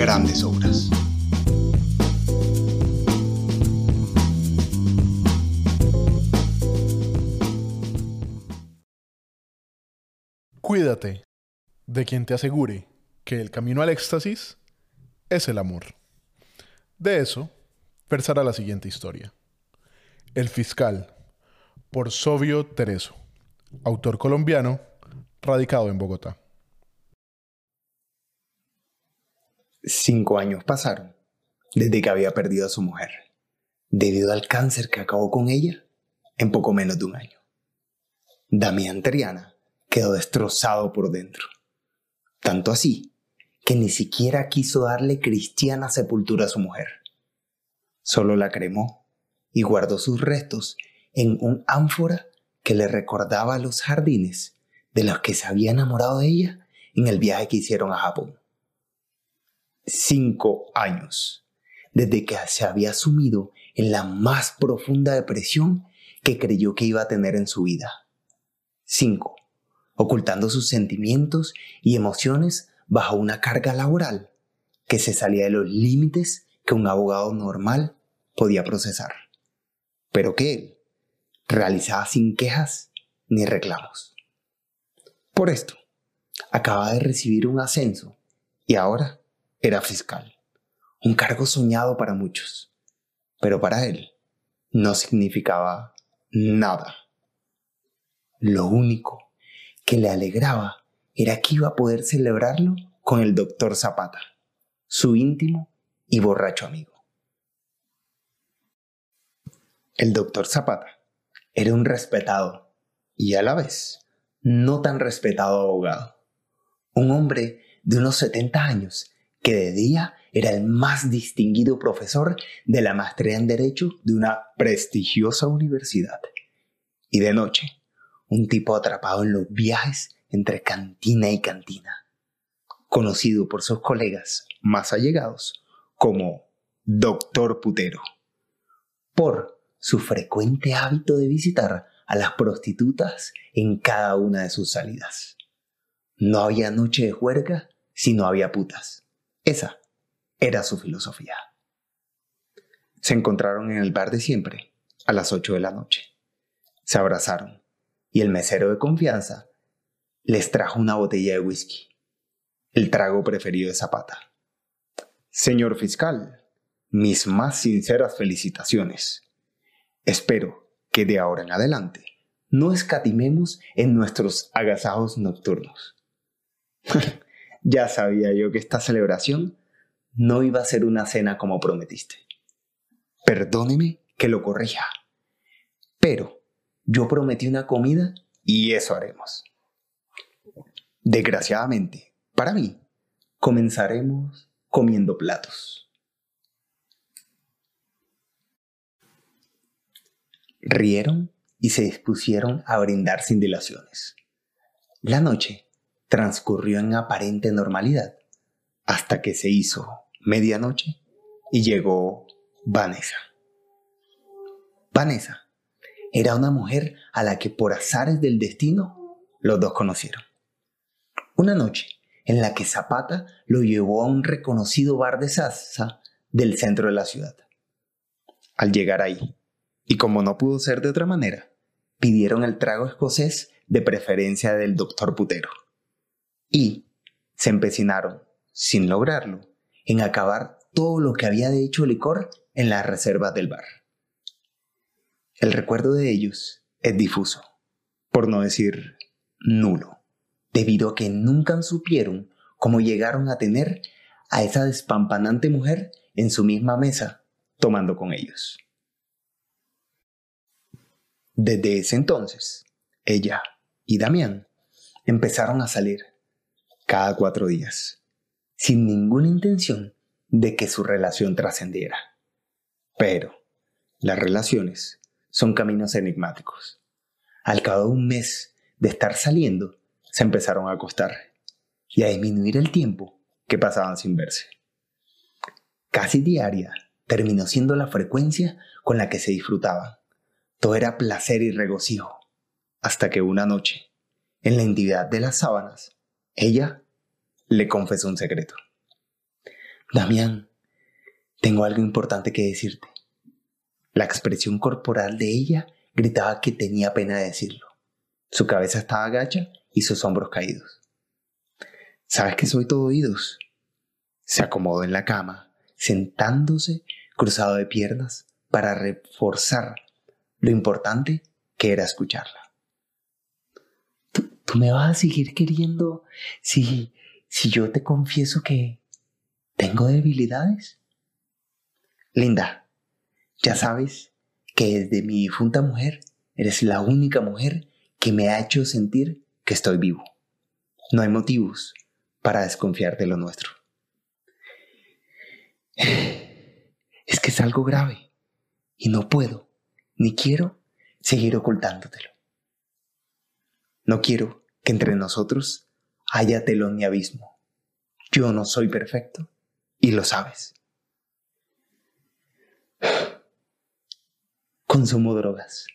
grandes obras. Cuídate de quien te asegure que el camino al éxtasis es el amor. De eso versará la siguiente historia. El fiscal, por Sobio Tereso, autor colombiano, radicado en Bogotá. Cinco años pasaron desde que había perdido a su mujer, debido al cáncer que acabó con ella en poco menos de un año. Damián Triana quedó destrozado por dentro, tanto así que ni siquiera quiso darle cristiana sepultura a su mujer. Solo la cremó y guardó sus restos en un ánfora que le recordaba los jardines de los que se había enamorado de ella en el viaje que hicieron a Japón cinco años, desde que se había sumido en la más profunda depresión que creyó que iba a tener en su vida. Cinco, ocultando sus sentimientos y emociones bajo una carga laboral que se salía de los límites que un abogado normal podía procesar, pero que él realizaba sin quejas ni reclamos. Por esto, acaba de recibir un ascenso y ahora era fiscal, un cargo soñado para muchos, pero para él no significaba nada. Lo único que le alegraba era que iba a poder celebrarlo con el doctor Zapata, su íntimo y borracho amigo. El doctor Zapata era un respetado y a la vez no tan respetado abogado, un hombre de unos 70 años que de día era el más distinguido profesor de la maestría en Derecho de una prestigiosa universidad. Y de noche, un tipo atrapado en los viajes entre cantina y cantina, conocido por sus colegas más allegados como Doctor Putero, por su frecuente hábito de visitar a las prostitutas en cada una de sus salidas. No había noche de juerga si no había putas esa era su filosofía. Se encontraron en el bar de siempre, a las 8 de la noche. Se abrazaron y el mesero de confianza les trajo una botella de whisky, el trago preferido de Zapata. Señor fiscal, mis más sinceras felicitaciones. Espero que de ahora en adelante no escatimemos en nuestros agasajos nocturnos. Ya sabía yo que esta celebración no iba a ser una cena como prometiste. Perdóneme que lo corrija, pero yo prometí una comida y eso haremos. Desgraciadamente, para mí, comenzaremos comiendo platos. Rieron y se dispusieron a brindar sin dilaciones. La noche transcurrió en aparente normalidad hasta que se hizo medianoche y llegó Vanessa. Vanessa era una mujer a la que por azares del destino los dos conocieron. Una noche en la que Zapata lo llevó a un reconocido bar de salsa del centro de la ciudad. Al llegar ahí, y como no pudo ser de otra manera, pidieron el trago escocés de preferencia del doctor Putero y se empecinaron, sin lograrlo, en acabar todo lo que había de hecho licor en las reservas del bar. El recuerdo de ellos es difuso, por no decir nulo, debido a que nunca supieron cómo llegaron a tener a esa despampanante mujer en su misma mesa tomando con ellos. Desde ese entonces, ella y Damián empezaron a salir cada cuatro días, sin ninguna intención de que su relación trascendiera. Pero las relaciones son caminos enigmáticos. Al cabo de un mes de estar saliendo, se empezaron a acostar y a disminuir el tiempo que pasaban sin verse. Casi diaria terminó siendo la frecuencia con la que se disfrutaban. Todo era placer y regocijo, hasta que una noche, en la intimidad de las sábanas, ella le confesó un secreto. Damián, tengo algo importante que decirte. La expresión corporal de ella gritaba que tenía pena de decirlo. Su cabeza estaba agacha y sus hombros caídos. Sabes que soy todo oídos. Se acomodó en la cama, sentándose cruzado de piernas para reforzar lo importante que era escucharla. ¿Tú, me vas a seguir queriendo si, si yo te confieso que tengo debilidades? Linda, ya sabes que desde mi difunta mujer eres la única mujer que me ha hecho sentir que estoy vivo. No hay motivos para desconfiar de lo nuestro. Es que es algo grave y no puedo ni quiero seguir ocultándotelo. No quiero que entre nosotros haya telón ni abismo. Yo no soy perfecto y lo sabes. Consumo drogas.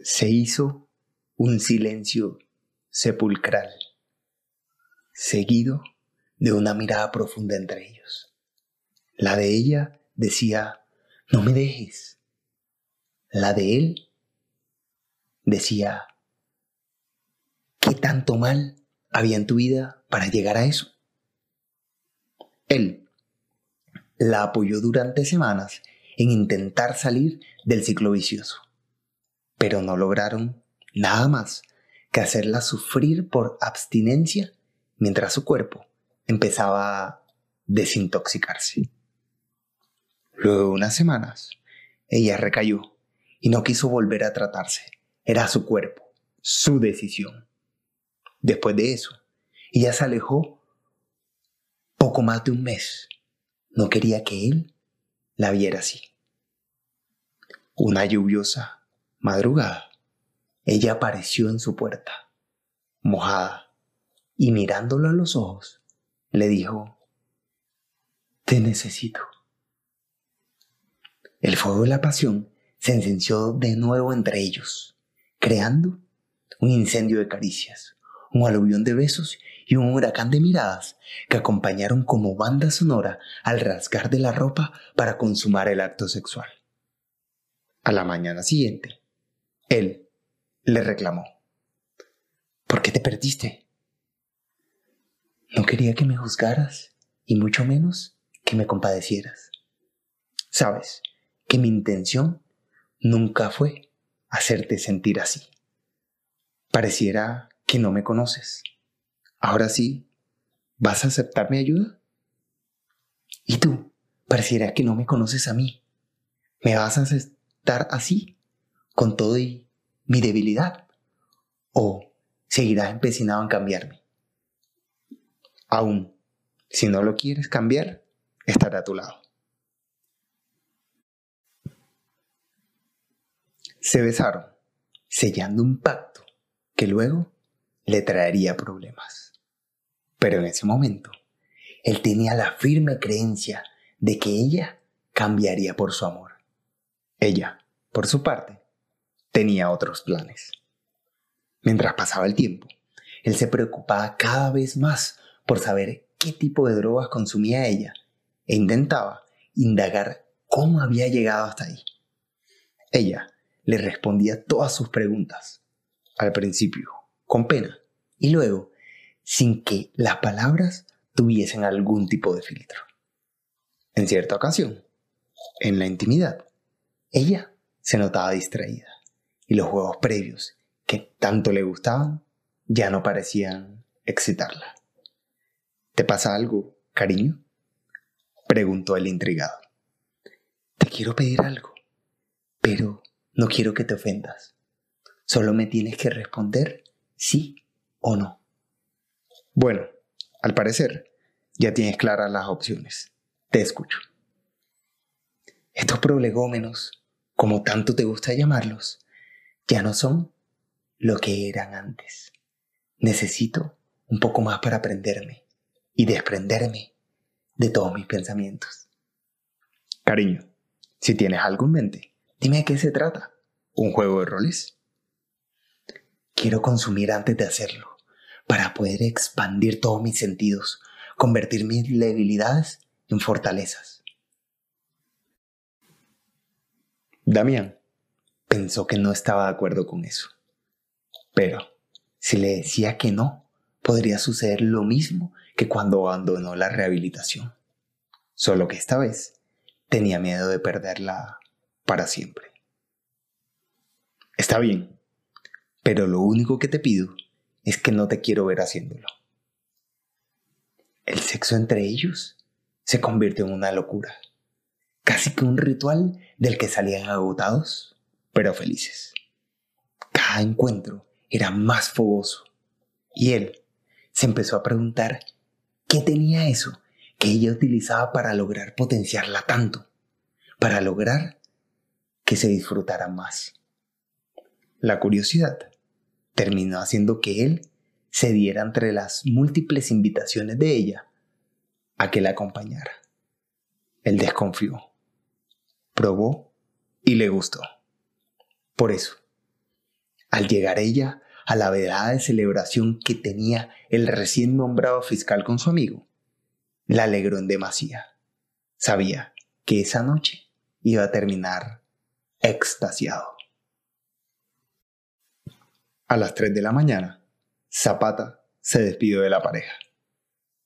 Se hizo un silencio sepulcral, seguido de una mirada profunda entre ellos. La de ella decía, no me dejes. La de él decía, ¿qué tanto mal había en tu vida para llegar a eso? Él la apoyó durante semanas en intentar salir del ciclo vicioso, pero no lograron nada más que hacerla sufrir por abstinencia mientras su cuerpo empezaba a desintoxicarse. Luego de unas semanas, ella recayó y no quiso volver a tratarse. Era su cuerpo, su decisión. Después de eso, ella se alejó poco más de un mes. No quería que él la viera así. Una lluviosa madrugada, ella apareció en su puerta, mojada, y mirándolo a los ojos, le dijo, Te necesito. El fuego de la pasión se encendió de nuevo entre ellos, creando un incendio de caricias, un aluvión de besos y un huracán de miradas que acompañaron como banda sonora al rasgar de la ropa para consumar el acto sexual. A la mañana siguiente, él le reclamó. ¿Por qué te perdiste? No quería que me juzgaras y mucho menos que me compadecieras. Sabes que mi intención nunca fue hacerte sentir así. Pareciera que no me conoces. Ahora sí, ¿vas a aceptar mi ayuda? ¿Y tú? Pareciera que no me conoces a mí. ¿Me vas a aceptar así, con todo y mi debilidad? ¿O seguirás empecinado en cambiarme? Aún, si no lo quieres cambiar, estará a tu lado. Se besaron, sellando un pacto que luego le traería problemas. Pero en ese momento, él tenía la firme creencia de que ella cambiaría por su amor. Ella, por su parte, tenía otros planes. Mientras pasaba el tiempo, él se preocupaba cada vez más por saber qué tipo de drogas consumía ella e intentaba indagar cómo había llegado hasta ahí. Ella le respondía todas sus preguntas, al principio con pena y luego sin que las palabras tuviesen algún tipo de filtro. En cierta ocasión, en la intimidad, ella se notaba distraída y los juegos previos que tanto le gustaban ya no parecían excitarla. ¿Te pasa algo, cariño? Preguntó el intrigado. Te quiero pedir algo, pero no quiero que te ofendas. Solo me tienes que responder sí o no. Bueno, al parecer, ya tienes claras las opciones. Te escucho. Estos prolegómenos, como tanto te gusta llamarlos, ya no son lo que eran antes. Necesito un poco más para aprenderme y desprenderme de todos mis pensamientos. Cariño, si tienes algo en mente, dime de qué se trata. ¿Un juego de roles? Quiero consumir antes de hacerlo, para poder expandir todos mis sentidos, convertir mis debilidades en fortalezas. Damián pensó que no estaba de acuerdo con eso. Pero si le decía que no, podría suceder lo mismo que cuando abandonó la rehabilitación. Solo que esta vez tenía miedo de perderla para siempre. Está bien, pero lo único que te pido es que no te quiero ver haciéndolo. El sexo entre ellos se convirtió en una locura, casi que un ritual del que salían agotados, pero felices. Cada encuentro era más fogoso y él se empezó a preguntar qué tenía eso que ella utilizaba para lograr potenciarla tanto, para lograr que se disfrutara más. La curiosidad terminó haciendo que él se diera entre las múltiples invitaciones de ella a que la acompañara. Él desconfió, probó y le gustó. Por eso, al llegar ella a la velada de celebración que tenía el recién nombrado fiscal con su amigo, la alegró en demasía. Sabía que esa noche iba a terminar extasiado. A las 3 de la mañana, Zapata se despidió de la pareja.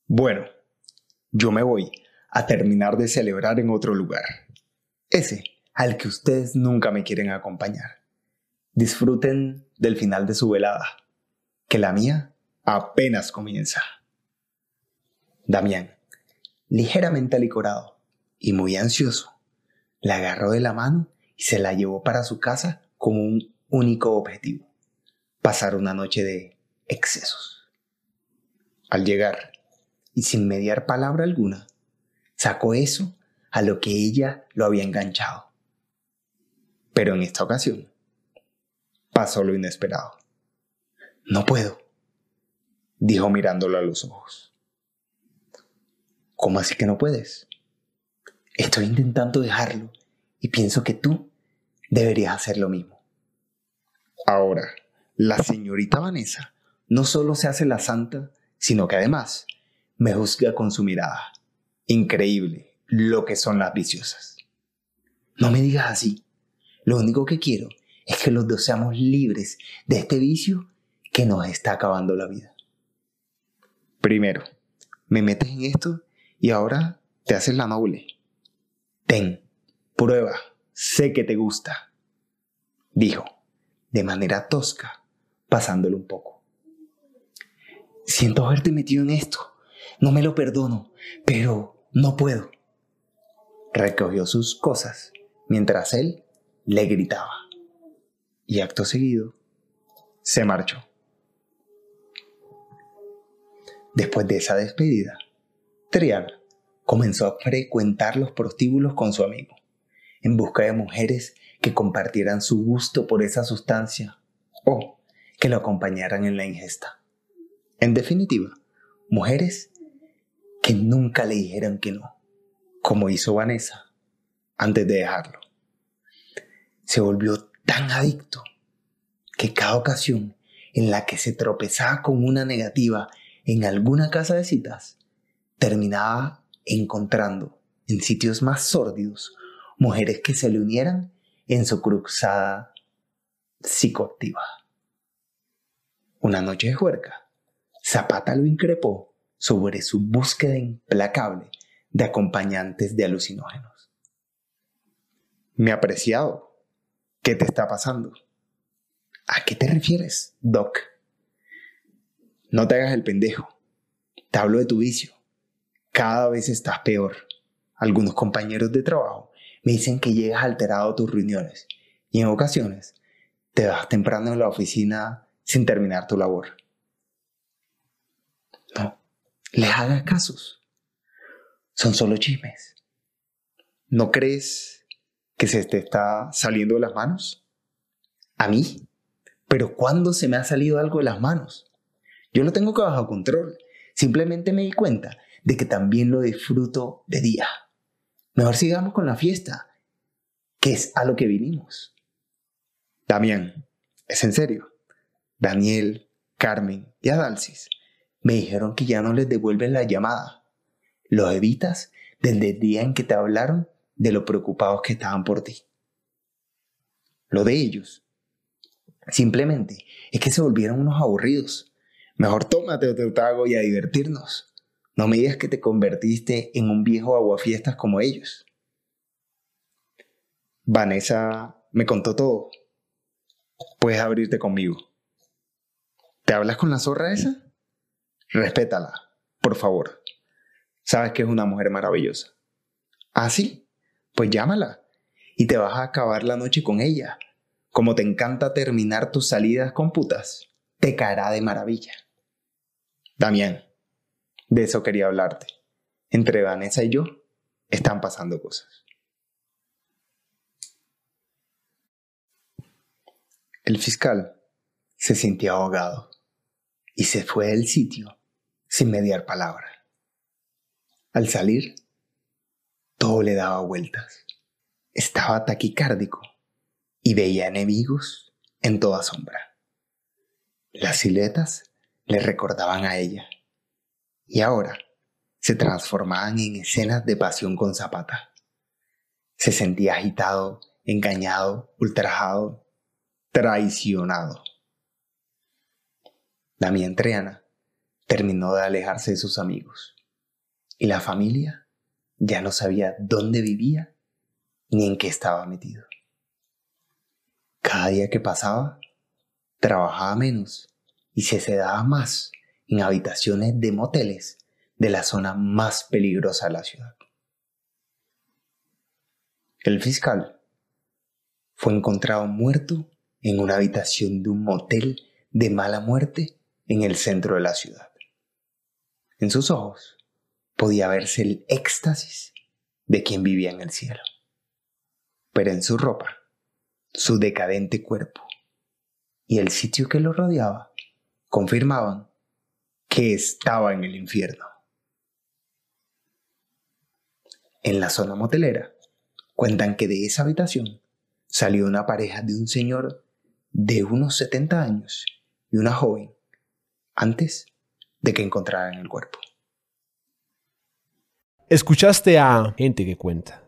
Bueno, yo me voy a terminar de celebrar en otro lugar. Ese al que ustedes nunca me quieren acompañar. Disfruten del final de su velada, que la mía apenas comienza. Damián, ligeramente alicorado y muy ansioso, la agarró de la mano y se la llevó para su casa con un único objetivo pasar una noche de excesos. Al llegar, y sin mediar palabra alguna, sacó eso a lo que ella lo había enganchado. Pero en esta ocasión, pasó lo inesperado. No puedo, dijo mirándolo a los ojos. ¿Cómo así que no puedes? Estoy intentando dejarlo y pienso que tú deberías hacer lo mismo. Ahora, la señorita Vanessa no solo se hace la santa, sino que además me juzga con su mirada. Increíble lo que son las viciosas. No me digas así. Lo único que quiero es que los dos seamos libres de este vicio que nos está acabando la vida. Primero, me metes en esto y ahora te haces la noble. Ten, prueba, sé que te gusta. Dijo, de manera tosca, pasándolo un poco. Siento haberte metido en esto. No me lo perdono, pero no puedo. Recogió sus cosas mientras él le gritaba. Y acto seguido, se marchó. Después de esa despedida, Triana comenzó a frecuentar los prostíbulos con su amigo, en busca de mujeres que compartieran su gusto por esa sustancia o que lo acompañaran en la ingesta. En definitiva, mujeres que nunca le dijeran que no, como hizo Vanessa antes de dejarlo. Se volvió tan adicto que cada ocasión en la que se tropezaba con una negativa en alguna casa de citas, terminaba encontrando en sitios más sórdidos mujeres que se le unieran en su cruzada psicoactiva. Una noche de juerga, Zapata lo increpó sobre su búsqueda implacable de acompañantes de alucinógenos. Mi apreciado, ¿qué te está pasando? ¿A qué te refieres, Doc? No te hagas el pendejo. Te hablo de tu vicio. Cada vez estás peor. Algunos compañeros de trabajo me dicen que llegas alterado a tus reuniones y en ocasiones te vas temprano en la oficina sin terminar tu labor. No, les hagas casos. son solo chismes. ¿No crees que se te está saliendo de las manos? A mí. Pero ¿cuándo se me ha salido algo de las manos? Yo lo tengo que bajo control. Simplemente me di cuenta de que también lo disfruto de día. Mejor sigamos con la fiesta, que es a lo que vinimos. Damián, es en serio. Daniel, Carmen y Adalcis me dijeron que ya no les devuelven la llamada. Los evitas desde el día en que te hablaron de lo preocupados que estaban por ti. Lo de ellos simplemente es que se volvieron unos aburridos. Mejor tómate otro trago y a divertirnos. No me digas que te convertiste en un viejo aguafiestas como ellos. Vanessa me contó todo. Puedes abrirte conmigo. ¿Te hablas con la zorra esa? Respétala, por favor. Sabes que es una mujer maravillosa. ¿Ah, sí? Pues llámala y te vas a acabar la noche con ella. Como te encanta terminar tus salidas con putas, te caerá de maravilla. Damián, de eso quería hablarte. Entre Vanessa y yo están pasando cosas. El fiscal se sintió ahogado y se fue del sitio sin mediar palabra. Al salir, todo le daba vueltas. Estaba taquicárdico y veía enemigos en toda sombra. Las siluetas le recordaban a ella y ahora se transformaban en escenas de pasión con Zapata. Se sentía agitado, engañado, ultrajado, traicionado. Damián Triana terminó de alejarse de sus amigos y la familia ya no sabía dónde vivía ni en qué estaba metido. Cada día que pasaba, trabajaba menos y se sedaba más en habitaciones de moteles de la zona más peligrosa de la ciudad. El fiscal fue encontrado muerto en una habitación de un motel de mala muerte en el centro de la ciudad. En sus ojos podía verse el éxtasis de quien vivía en el cielo. Pero en su ropa, su decadente cuerpo y el sitio que lo rodeaba confirmaban que estaba en el infierno. En la zona motelera cuentan que de esa habitación salió una pareja de un señor de unos 70 años y una joven antes de que encontraran el cuerpo. Escuchaste a Gente que Cuenta.